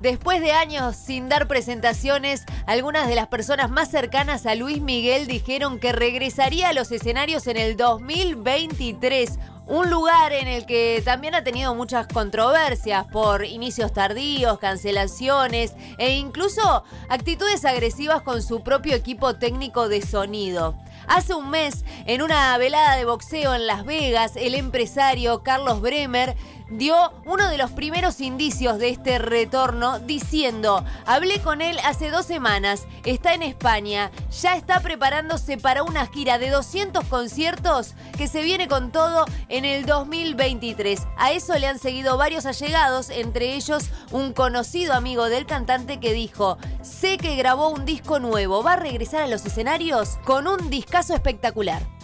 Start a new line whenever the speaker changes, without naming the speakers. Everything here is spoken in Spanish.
Después de años sin dar presentaciones, algunas de las personas más cercanas a Luis Miguel dijeron que regresaría a los escenarios en el 2023. Un lugar en el que también ha tenido muchas controversias por inicios tardíos, cancelaciones e incluso actitudes agresivas con su propio equipo técnico de sonido. Hace un mes, en una velada de boxeo en Las Vegas, el empresario Carlos Bremer dio uno de los primeros indicios de este retorno diciendo, hablé con él hace dos semanas, está en España, ya está preparándose para una gira de 200 conciertos que se viene con todo en el 2023. A eso le han seguido varios allegados, entre ellos un conocido amigo del cantante que dijo, sé que grabó un disco nuevo, va a regresar a los escenarios con un discazo espectacular.